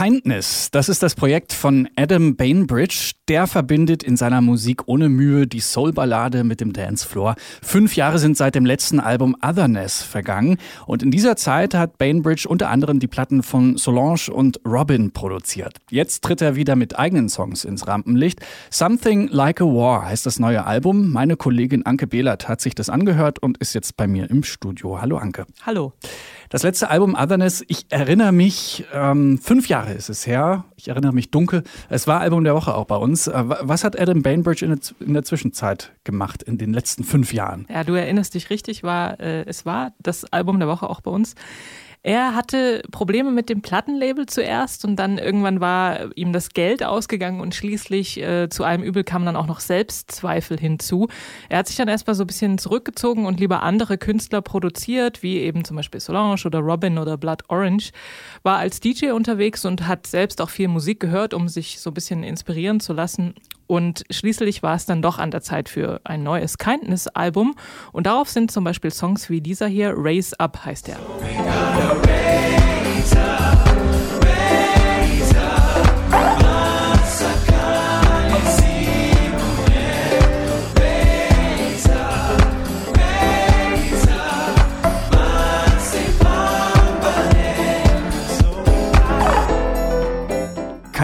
Kindness, das ist das Projekt von Adam Bainbridge. Der verbindet in seiner Musik ohne Mühe die Soul-Ballade mit dem Dancefloor. Fünf Jahre sind seit dem letzten Album Otherness vergangen. Und in dieser Zeit hat Bainbridge unter anderem die Platten von Solange und Robin produziert. Jetzt tritt er wieder mit eigenen Songs ins Rampenlicht. Something Like a War heißt das neue Album. Meine Kollegin Anke Behlert hat sich das angehört und ist jetzt bei mir im Studio. Hallo Anke. Hallo. Das letzte Album Otherness, ich erinnere mich, ähm, fünf Jahre ist es her. Ich erinnere mich dunkel. Es war Album der Woche auch bei uns. Äh, was hat Adam Bainbridge in der, in der Zwischenzeit gemacht, in den letzten fünf Jahren? Ja, du erinnerst dich richtig, war, äh, es war das Album der Woche auch bei uns. Er hatte Probleme mit dem Plattenlabel zuerst und dann irgendwann war ihm das Geld ausgegangen und schließlich äh, zu einem Übel kamen dann auch noch Selbstzweifel hinzu. Er hat sich dann erstmal so ein bisschen zurückgezogen und lieber andere Künstler produziert, wie eben zum Beispiel Solange oder Robin oder Blood Orange, war als DJ unterwegs und hat selbst auch viel Musik gehört, um sich so ein bisschen inspirieren zu lassen und schließlich war es dann doch an der Zeit für ein neues Kindness-Album. Und darauf sind zum Beispiel Songs wie dieser hier, Raise Up heißt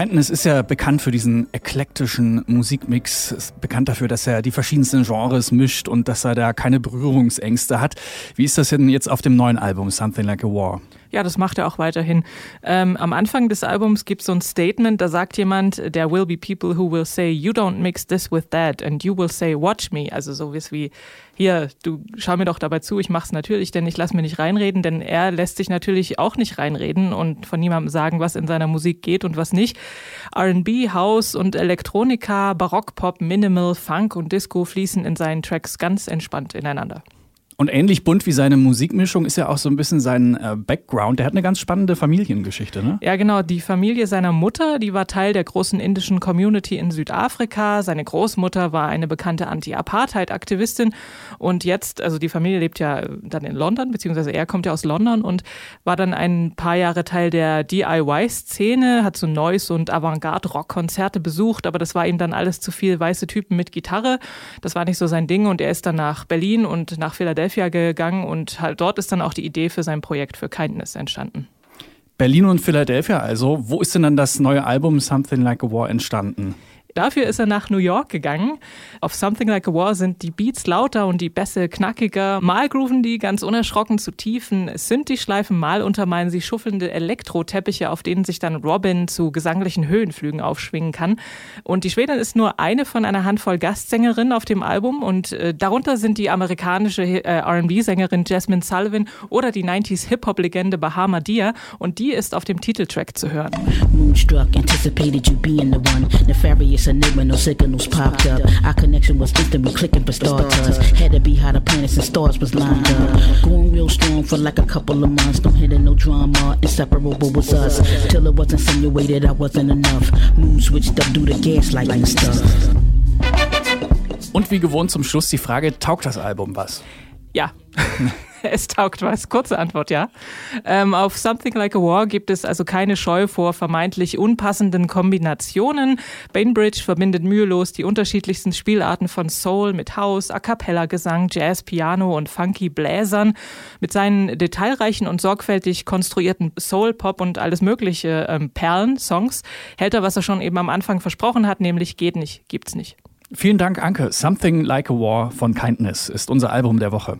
Kindness ist ja bekannt für diesen eklektischen Musikmix, ist bekannt dafür, dass er die verschiedensten Genres mischt und dass er da keine Berührungsängste hat. Wie ist das denn jetzt auf dem neuen Album Something Like a War? Ja, das macht er auch weiterhin. Ähm, am Anfang des Albums gibt es so ein Statement, da sagt jemand, there will be people who will say, you don't mix this with that and you will say, watch me. Also so wie, hier, du schau mir doch dabei zu, ich mach's natürlich, denn ich lass mir nicht reinreden, denn er lässt sich natürlich auch nicht reinreden und von niemandem sagen, was in seiner Musik geht und was nicht. R&B, House und Elektronika, Barockpop, Minimal, Funk und Disco fließen in seinen Tracks ganz entspannt ineinander. Und ähnlich bunt wie seine Musikmischung ist ja auch so ein bisschen sein äh, Background. Der hat eine ganz spannende Familiengeschichte, ne? Ja, genau. Die Familie seiner Mutter, die war Teil der großen indischen Community in Südafrika. Seine Großmutter war eine bekannte Anti-Apartheid-Aktivistin. Und jetzt, also die Familie lebt ja dann in London, beziehungsweise er kommt ja aus London und war dann ein paar Jahre Teil der DIY-Szene, hat so Noise- und Avantgarde-Rock-Konzerte besucht, aber das war ihm dann alles zu viel weiße Typen mit Gitarre. Das war nicht so sein Ding und er ist dann nach Berlin und nach Philadelphia Philadelphia gegangen und halt dort ist dann auch die Idee für sein Projekt für Kindness entstanden. Berlin und Philadelphia also. Wo ist denn dann das neue Album Something Like a War entstanden? Dafür ist er nach New York gegangen. Auf Something Like a War sind die Beats lauter und die Bässe knackiger. Mal grooven die ganz unerschrocken zu tiefen Synthi-Schleifen, mal untermeinen sie schuffelnde Elektro-Teppiche, auf denen sich dann Robin zu gesanglichen Höhenflügen aufschwingen kann. Und die Schwedin ist nur eine von einer Handvoll Gastsängerinnen auf dem Album und äh, darunter sind die amerikanische äh, R&B-Sängerin Jasmine Sullivan oder die 90s Hip-Hop-Legende Bahama Dia und die ist auf dem Titeltrack zu hören. Moonstruck anticipated you being the one. Nefarious enigma, no signals popped up. Our connection was instantly clicking for star touch. Had to be how the planets and stars was lined up. Going real strong for like a couple of months. Don't hit no drama, inseparable was us. Till it was insinuated I wasn't enough. Moon switched up due to gaslighting stuff. Und wie gewohnt zum Schluss die Frage, taugt das Album was? Ja. es taugt was. Kurze Antwort, ja. Ähm, auf Something Like a War gibt es also keine Scheu vor vermeintlich unpassenden Kombinationen. Bainbridge verbindet mühelos die unterschiedlichsten Spielarten von Soul mit House, A Cappella Gesang, Jazz, Piano und funky Bläsern. Mit seinen detailreichen und sorgfältig konstruierten Soul, Pop und alles mögliche ähm, Perlen, Songs, hält er, was er schon eben am Anfang versprochen hat, nämlich geht nicht, gibt's nicht. Vielen Dank, Anke. Something Like a War von Kindness ist unser Album der Woche.